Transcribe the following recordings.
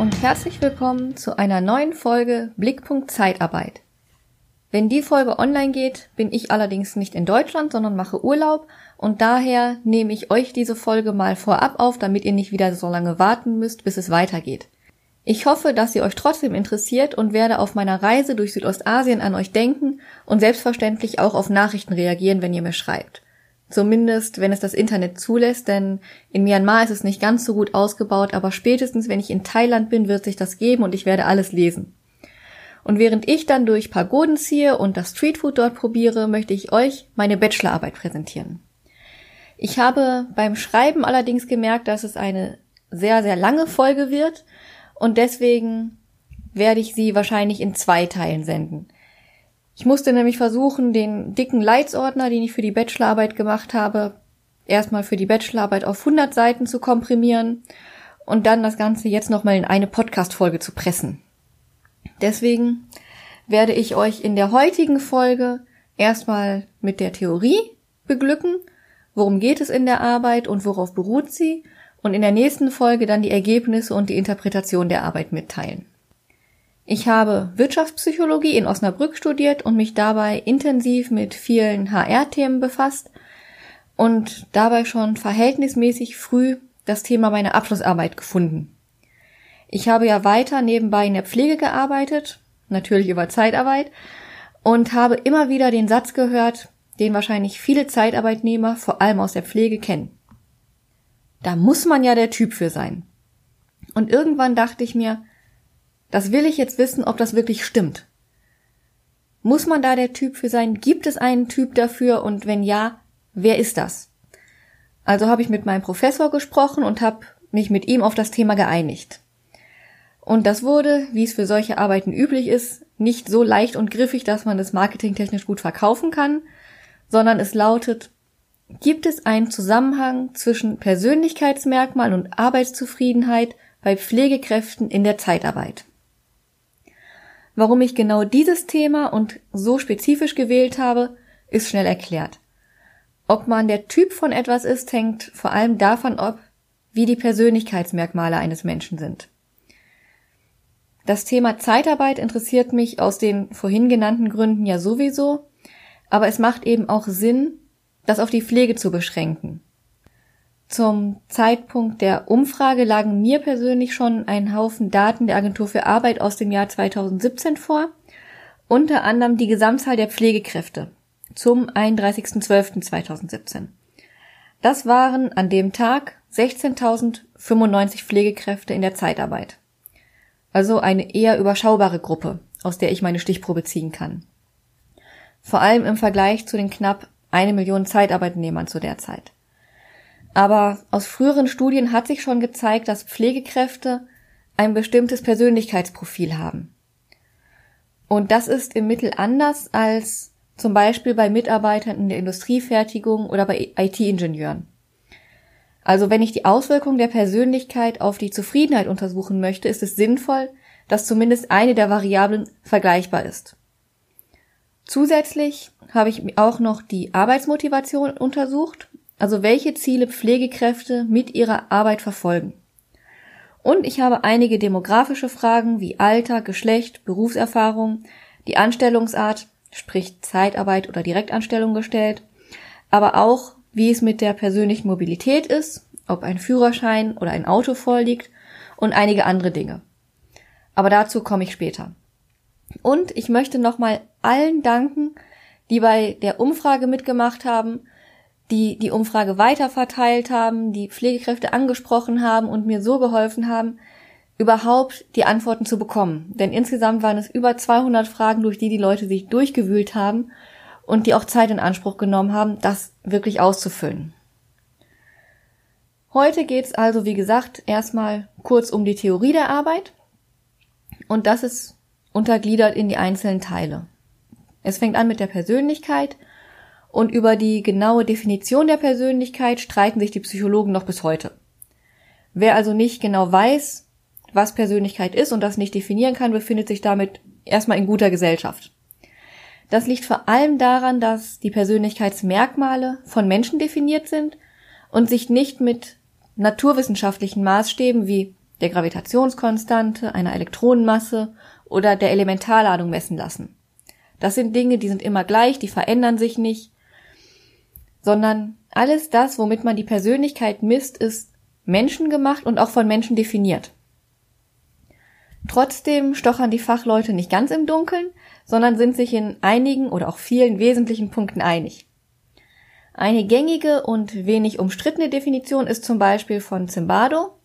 und herzlich willkommen zu einer neuen Folge Blickpunkt Zeitarbeit. Wenn die Folge online geht, bin ich allerdings nicht in Deutschland, sondern mache Urlaub und daher nehme ich euch diese Folge mal vorab auf, damit ihr nicht wieder so lange warten müsst, bis es weitergeht. Ich hoffe, dass sie euch trotzdem interessiert und werde auf meiner Reise durch Südostasien an euch denken und selbstverständlich auch auf Nachrichten reagieren, wenn ihr mir schreibt. Zumindest, wenn es das Internet zulässt, denn in Myanmar ist es nicht ganz so gut ausgebaut, aber spätestens, wenn ich in Thailand bin, wird sich das geben und ich werde alles lesen. Und während ich dann durch Pagoden ziehe und das Streetfood dort probiere, möchte ich euch meine Bachelorarbeit präsentieren. Ich habe beim Schreiben allerdings gemerkt, dass es eine sehr, sehr lange Folge wird und deswegen werde ich sie wahrscheinlich in zwei Teilen senden. Ich musste nämlich versuchen, den dicken Leitsordner, den ich für die Bachelorarbeit gemacht habe, erstmal für die Bachelorarbeit auf 100 Seiten zu komprimieren und dann das Ganze jetzt nochmal in eine Podcast-Folge zu pressen. Deswegen werde ich euch in der heutigen Folge erstmal mit der Theorie beglücken, worum geht es in der Arbeit und worauf beruht sie, und in der nächsten Folge dann die Ergebnisse und die Interpretation der Arbeit mitteilen. Ich habe Wirtschaftspsychologie in Osnabrück studiert und mich dabei intensiv mit vielen HR-Themen befasst und dabei schon verhältnismäßig früh das Thema meiner Abschlussarbeit gefunden. Ich habe ja weiter nebenbei in der Pflege gearbeitet, natürlich über Zeitarbeit, und habe immer wieder den Satz gehört, den wahrscheinlich viele Zeitarbeitnehmer, vor allem aus der Pflege, kennen. Da muss man ja der Typ für sein. Und irgendwann dachte ich mir, das will ich jetzt wissen, ob das wirklich stimmt. Muss man da der Typ für sein? Gibt es einen Typ dafür? Und wenn ja, wer ist das? Also habe ich mit meinem Professor gesprochen und habe mich mit ihm auf das Thema geeinigt. Und das wurde, wie es für solche Arbeiten üblich ist, nicht so leicht und griffig, dass man es marketingtechnisch gut verkaufen kann, sondern es lautet, gibt es einen Zusammenhang zwischen Persönlichkeitsmerkmal und Arbeitszufriedenheit bei Pflegekräften in der Zeitarbeit? Warum ich genau dieses Thema und so spezifisch gewählt habe, ist schnell erklärt. Ob man der Typ von etwas ist, hängt vor allem davon ab, wie die Persönlichkeitsmerkmale eines Menschen sind. Das Thema Zeitarbeit interessiert mich aus den vorhin genannten Gründen ja sowieso, aber es macht eben auch Sinn, das auf die Pflege zu beschränken. Zum Zeitpunkt der Umfrage lagen mir persönlich schon ein Haufen Daten der Agentur für Arbeit aus dem Jahr 2017 vor, unter anderem die Gesamtzahl der Pflegekräfte zum 31.12.2017. Das waren an dem Tag 16.095 Pflegekräfte in der Zeitarbeit. Also eine eher überschaubare Gruppe, aus der ich meine Stichprobe ziehen kann. Vor allem im Vergleich zu den knapp eine Million Zeitarbeitnehmern zu der Zeit. Aber aus früheren Studien hat sich schon gezeigt, dass Pflegekräfte ein bestimmtes Persönlichkeitsprofil haben. Und das ist im Mittel anders als zum Beispiel bei Mitarbeitern in der Industriefertigung oder bei IT-Ingenieuren. Also wenn ich die Auswirkungen der Persönlichkeit auf die Zufriedenheit untersuchen möchte, ist es sinnvoll, dass zumindest eine der Variablen vergleichbar ist. Zusätzlich habe ich auch noch die Arbeitsmotivation untersucht also welche Ziele Pflegekräfte mit ihrer Arbeit verfolgen. Und ich habe einige demografische Fragen wie Alter, Geschlecht, Berufserfahrung, die Anstellungsart, sprich Zeitarbeit oder Direktanstellung gestellt, aber auch, wie es mit der persönlichen Mobilität ist, ob ein Führerschein oder ein Auto vorliegt und einige andere Dinge. Aber dazu komme ich später. Und ich möchte nochmal allen danken, die bei der Umfrage mitgemacht haben die die Umfrage weiterverteilt haben, die Pflegekräfte angesprochen haben und mir so geholfen haben, überhaupt die Antworten zu bekommen. Denn insgesamt waren es über 200 Fragen, durch die die Leute sich durchgewühlt haben und die auch Zeit in Anspruch genommen haben, das wirklich auszufüllen. Heute geht's also, wie gesagt, erstmal kurz um die Theorie der Arbeit und das ist untergliedert in die einzelnen Teile. Es fängt an mit der Persönlichkeit – und über die genaue Definition der Persönlichkeit streiten sich die Psychologen noch bis heute. Wer also nicht genau weiß, was Persönlichkeit ist und das nicht definieren kann, befindet sich damit erstmal in guter Gesellschaft. Das liegt vor allem daran, dass die Persönlichkeitsmerkmale von Menschen definiert sind und sich nicht mit naturwissenschaftlichen Maßstäben wie der Gravitationskonstante, einer Elektronenmasse oder der Elementarladung messen lassen. Das sind Dinge, die sind immer gleich, die verändern sich nicht, sondern alles das, womit man die Persönlichkeit misst, ist menschengemacht und auch von Menschen definiert. Trotzdem stochern die Fachleute nicht ganz im Dunkeln, sondern sind sich in einigen oder auch vielen wesentlichen Punkten einig. Eine gängige und wenig umstrittene Definition ist zum Beispiel von Zimbardo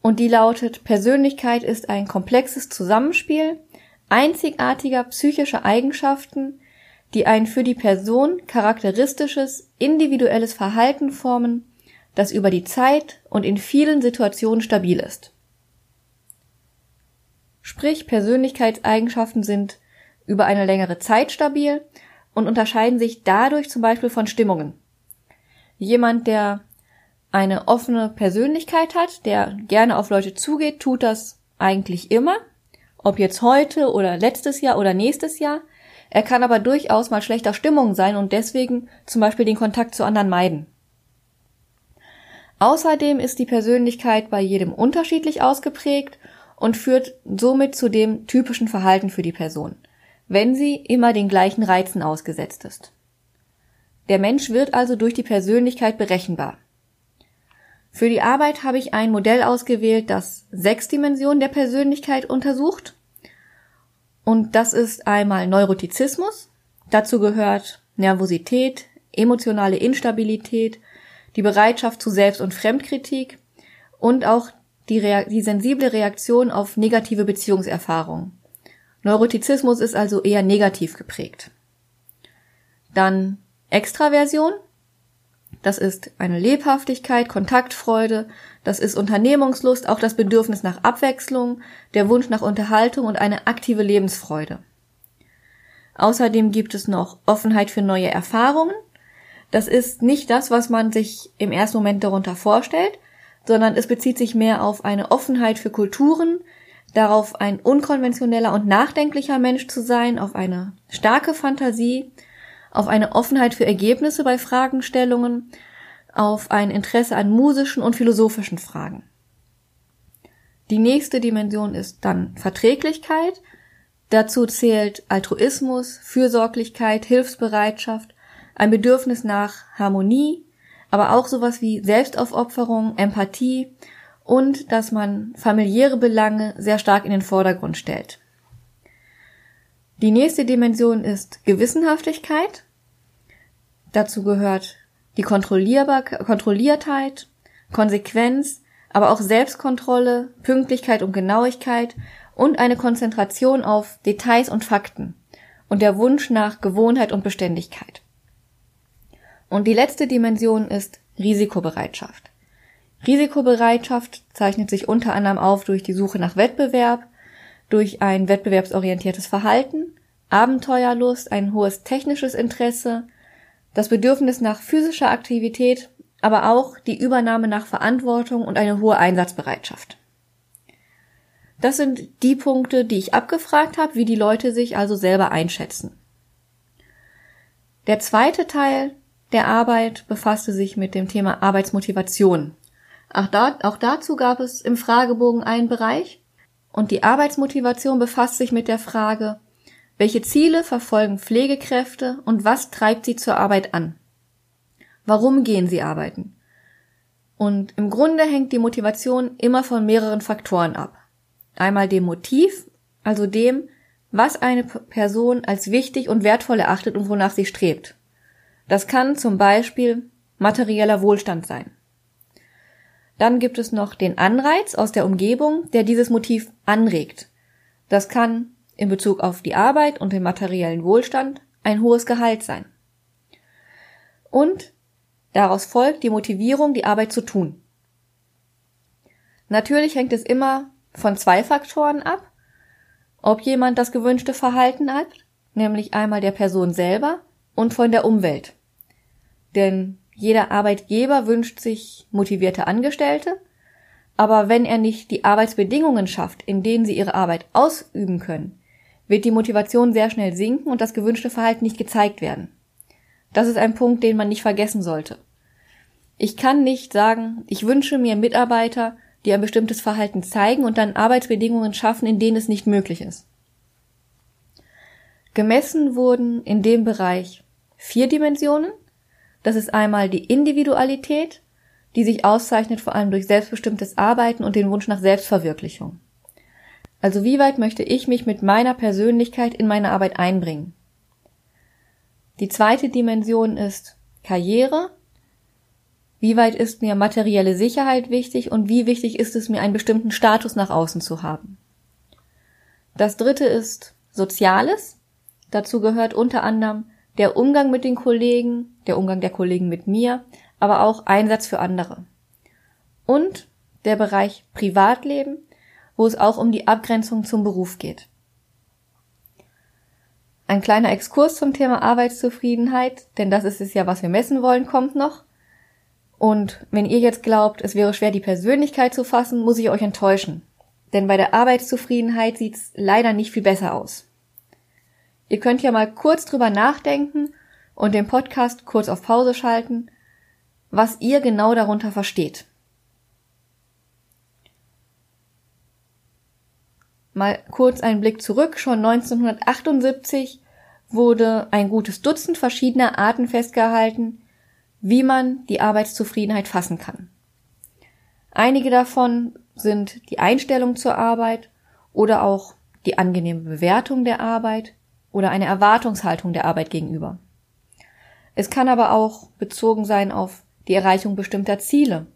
und die lautet Persönlichkeit ist ein komplexes Zusammenspiel einzigartiger psychischer Eigenschaften, die ein für die Person charakteristisches individuelles Verhalten formen, das über die Zeit und in vielen Situationen stabil ist. Sprich, Persönlichkeitseigenschaften sind über eine längere Zeit stabil und unterscheiden sich dadurch zum Beispiel von Stimmungen. Jemand, der eine offene Persönlichkeit hat, der gerne auf Leute zugeht, tut das eigentlich immer, ob jetzt heute oder letztes Jahr oder nächstes Jahr. Er kann aber durchaus mal schlechter Stimmung sein und deswegen zum Beispiel den Kontakt zu anderen meiden. Außerdem ist die Persönlichkeit bei jedem unterschiedlich ausgeprägt und führt somit zu dem typischen Verhalten für die Person, wenn sie immer den gleichen Reizen ausgesetzt ist. Der Mensch wird also durch die Persönlichkeit berechenbar. Für die Arbeit habe ich ein Modell ausgewählt, das sechs Dimensionen der Persönlichkeit untersucht. Und das ist einmal Neurotizismus. Dazu gehört Nervosität, emotionale Instabilität, die Bereitschaft zu Selbst- und Fremdkritik und auch die, die sensible Reaktion auf negative Beziehungserfahrungen. Neurotizismus ist also eher negativ geprägt. Dann Extraversion. Das ist eine Lebhaftigkeit, Kontaktfreude, das ist Unternehmungslust, auch das Bedürfnis nach Abwechslung, der Wunsch nach Unterhaltung und eine aktive Lebensfreude. Außerdem gibt es noch Offenheit für neue Erfahrungen. Das ist nicht das, was man sich im ersten Moment darunter vorstellt, sondern es bezieht sich mehr auf eine Offenheit für Kulturen, darauf ein unkonventioneller und nachdenklicher Mensch zu sein, auf eine starke Fantasie, auf eine Offenheit für Ergebnisse bei Fragestellungen, auf ein Interesse an musischen und philosophischen Fragen. Die nächste Dimension ist dann Verträglichkeit. Dazu zählt Altruismus, Fürsorglichkeit, Hilfsbereitschaft, ein Bedürfnis nach Harmonie, aber auch sowas wie Selbstaufopferung, Empathie und dass man familiäre Belange sehr stark in den Vordergrund stellt. Die nächste Dimension ist Gewissenhaftigkeit. Dazu gehört die Kontrollierbar Kontrolliertheit, Konsequenz, aber auch Selbstkontrolle, Pünktlichkeit und Genauigkeit und eine Konzentration auf Details und Fakten und der Wunsch nach Gewohnheit und Beständigkeit. Und die letzte Dimension ist Risikobereitschaft. Risikobereitschaft zeichnet sich unter anderem auf durch die Suche nach Wettbewerb, durch ein wettbewerbsorientiertes Verhalten, Abenteuerlust, ein hohes technisches Interesse, das Bedürfnis nach physischer Aktivität, aber auch die Übernahme nach Verantwortung und eine hohe Einsatzbereitschaft. Das sind die Punkte, die ich abgefragt habe, wie die Leute sich also selber einschätzen. Der zweite Teil der Arbeit befasste sich mit dem Thema Arbeitsmotivation. Auch, da, auch dazu gab es im Fragebogen einen Bereich. Und die Arbeitsmotivation befasst sich mit der Frage, welche Ziele verfolgen Pflegekräfte und was treibt sie zur Arbeit an? Warum gehen sie arbeiten? Und im Grunde hängt die Motivation immer von mehreren Faktoren ab. Einmal dem Motiv, also dem, was eine Person als wichtig und wertvoll erachtet und wonach sie strebt. Das kann zum Beispiel materieller Wohlstand sein. Dann gibt es noch den Anreiz aus der Umgebung, der dieses Motiv anregt. Das kann in Bezug auf die Arbeit und den materiellen Wohlstand ein hohes Gehalt sein. Und daraus folgt die Motivierung, die Arbeit zu tun. Natürlich hängt es immer von zwei Faktoren ab, ob jemand das gewünschte Verhalten hat, nämlich einmal der Person selber und von der Umwelt. Denn jeder Arbeitgeber wünscht sich motivierte Angestellte, aber wenn er nicht die Arbeitsbedingungen schafft, in denen sie ihre Arbeit ausüben können, wird die Motivation sehr schnell sinken und das gewünschte Verhalten nicht gezeigt werden. Das ist ein Punkt, den man nicht vergessen sollte. Ich kann nicht sagen, ich wünsche mir Mitarbeiter, die ein bestimmtes Verhalten zeigen und dann Arbeitsbedingungen schaffen, in denen es nicht möglich ist. Gemessen wurden in dem Bereich vier Dimensionen. Das ist einmal die Individualität, die sich auszeichnet vor allem durch selbstbestimmtes Arbeiten und den Wunsch nach Selbstverwirklichung. Also wie weit möchte ich mich mit meiner Persönlichkeit in meine Arbeit einbringen? Die zweite Dimension ist Karriere. Wie weit ist mir materielle Sicherheit wichtig und wie wichtig ist es mir, einen bestimmten Status nach außen zu haben? Das dritte ist Soziales. Dazu gehört unter anderem der Umgang mit den Kollegen, der Umgang der Kollegen mit mir, aber auch Einsatz für andere. Und der Bereich Privatleben, wo es auch um die Abgrenzung zum Beruf geht. Ein kleiner Exkurs zum Thema Arbeitszufriedenheit, denn das ist es ja, was wir messen wollen, kommt noch. Und wenn ihr jetzt glaubt, es wäre schwer, die Persönlichkeit zu fassen, muss ich euch enttäuschen. Denn bei der Arbeitszufriedenheit sieht's leider nicht viel besser aus. Ihr könnt ja mal kurz drüber nachdenken und den Podcast kurz auf Pause schalten, was ihr genau darunter versteht. Mal kurz einen Blick zurück. Schon 1978 wurde ein gutes Dutzend verschiedener Arten festgehalten, wie man die Arbeitszufriedenheit fassen kann. Einige davon sind die Einstellung zur Arbeit oder auch die angenehme Bewertung der Arbeit, oder eine Erwartungshaltung der Arbeit gegenüber. Es kann aber auch bezogen sein auf die Erreichung bestimmter Ziele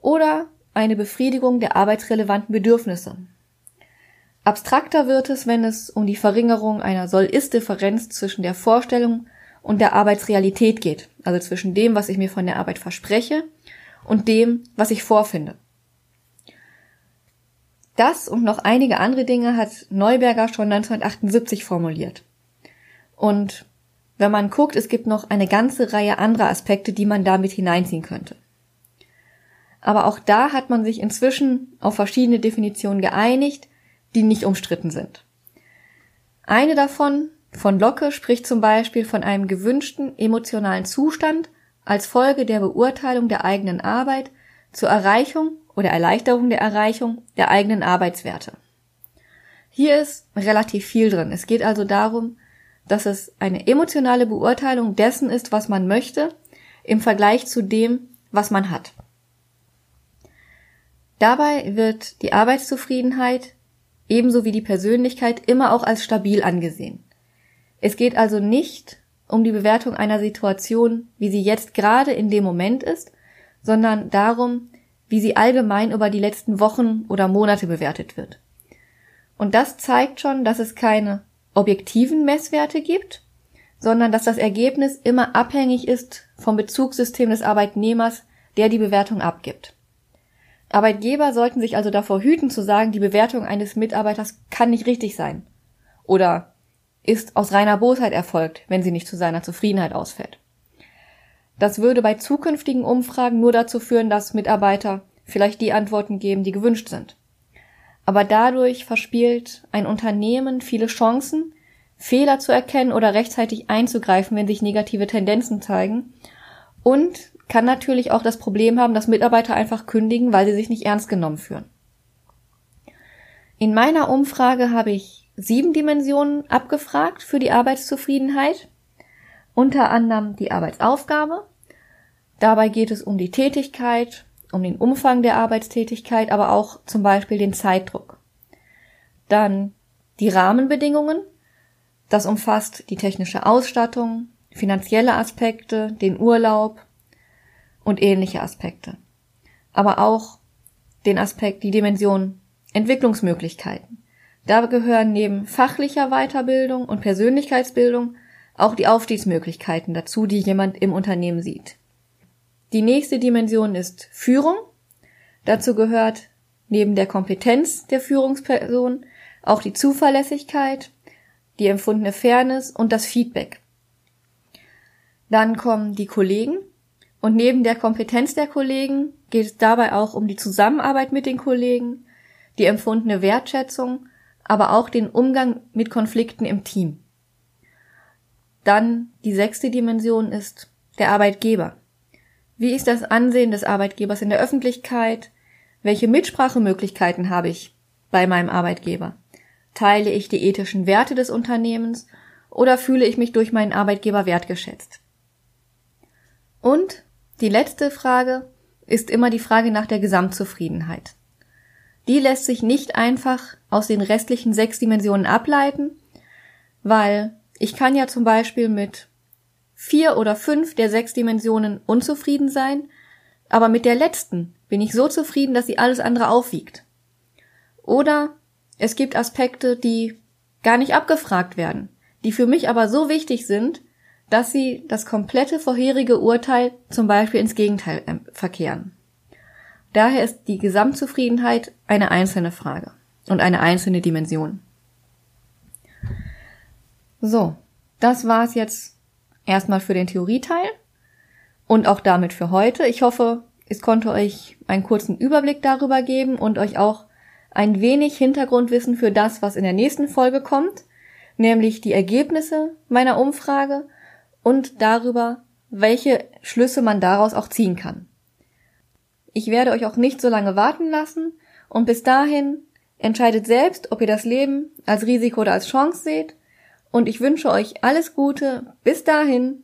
oder eine Befriedigung der arbeitsrelevanten Bedürfnisse. Abstrakter wird es, wenn es um die Verringerung einer Soll-Ist-Differenz zwischen der Vorstellung und der Arbeitsrealität geht, also zwischen dem, was ich mir von der Arbeit verspreche und dem, was ich vorfinde. Das und noch einige andere Dinge hat Neuberger schon 1978 formuliert. Und wenn man guckt, es gibt noch eine ganze Reihe anderer Aspekte, die man damit hineinziehen könnte. Aber auch da hat man sich inzwischen auf verschiedene Definitionen geeinigt, die nicht umstritten sind. Eine davon, von Locke, spricht zum Beispiel von einem gewünschten emotionalen Zustand als Folge der Beurteilung der eigenen Arbeit zur Erreichung oder Erleichterung der Erreichung der eigenen Arbeitswerte. Hier ist relativ viel drin. Es geht also darum, dass es eine emotionale Beurteilung dessen ist, was man möchte, im Vergleich zu dem, was man hat. Dabei wird die Arbeitszufriedenheit ebenso wie die Persönlichkeit immer auch als stabil angesehen. Es geht also nicht um die Bewertung einer Situation, wie sie jetzt gerade in dem Moment ist, sondern darum, wie sie allgemein über die letzten Wochen oder Monate bewertet wird. Und das zeigt schon, dass es keine objektiven Messwerte gibt, sondern dass das Ergebnis immer abhängig ist vom Bezugssystem des Arbeitnehmers, der die Bewertung abgibt. Arbeitgeber sollten sich also davor hüten zu sagen, die Bewertung eines Mitarbeiters kann nicht richtig sein oder ist aus reiner Bosheit erfolgt, wenn sie nicht zu seiner Zufriedenheit ausfällt. Das würde bei zukünftigen Umfragen nur dazu führen, dass Mitarbeiter vielleicht die Antworten geben, die gewünscht sind. Aber dadurch verspielt ein Unternehmen viele Chancen, Fehler zu erkennen oder rechtzeitig einzugreifen, wenn sich negative Tendenzen zeigen und kann natürlich auch das Problem haben, dass Mitarbeiter einfach kündigen, weil sie sich nicht ernst genommen fühlen. In meiner Umfrage habe ich sieben Dimensionen abgefragt für die Arbeitszufriedenheit unter anderem die Arbeitsaufgabe. Dabei geht es um die Tätigkeit, um den Umfang der Arbeitstätigkeit, aber auch zum Beispiel den Zeitdruck. Dann die Rahmenbedingungen. Das umfasst die technische Ausstattung, finanzielle Aspekte, den Urlaub und ähnliche Aspekte. Aber auch den Aspekt, die Dimension Entwicklungsmöglichkeiten. Da gehören neben fachlicher Weiterbildung und Persönlichkeitsbildung auch die Aufstiegsmöglichkeiten dazu, die jemand im Unternehmen sieht. Die nächste Dimension ist Führung. Dazu gehört neben der Kompetenz der Führungsperson auch die Zuverlässigkeit, die empfundene Fairness und das Feedback. Dann kommen die Kollegen und neben der Kompetenz der Kollegen geht es dabei auch um die Zusammenarbeit mit den Kollegen, die empfundene Wertschätzung, aber auch den Umgang mit Konflikten im Team. Dann die sechste Dimension ist der Arbeitgeber. Wie ist das Ansehen des Arbeitgebers in der Öffentlichkeit? Welche Mitsprachemöglichkeiten habe ich bei meinem Arbeitgeber? Teile ich die ethischen Werte des Unternehmens oder fühle ich mich durch meinen Arbeitgeber wertgeschätzt? Und die letzte Frage ist immer die Frage nach der Gesamtzufriedenheit. Die lässt sich nicht einfach aus den restlichen sechs Dimensionen ableiten, weil ich kann ja zum Beispiel mit vier oder fünf der sechs Dimensionen unzufrieden sein, aber mit der letzten bin ich so zufrieden, dass sie alles andere aufwiegt. Oder es gibt Aspekte, die gar nicht abgefragt werden, die für mich aber so wichtig sind, dass sie das komplette vorherige Urteil zum Beispiel ins Gegenteil ähm, verkehren. Daher ist die Gesamtzufriedenheit eine einzelne Frage und eine einzelne Dimension. So, das war's jetzt erstmal für den Theorieteil und auch damit für heute. Ich hoffe, es konnte euch einen kurzen Überblick darüber geben und euch auch ein wenig Hintergrundwissen für das, was in der nächsten Folge kommt, nämlich die Ergebnisse meiner Umfrage und darüber, welche Schlüsse man daraus auch ziehen kann. Ich werde euch auch nicht so lange warten lassen und bis dahin entscheidet selbst, ob ihr das Leben als Risiko oder als Chance seht und ich wünsche euch alles Gute. Bis dahin.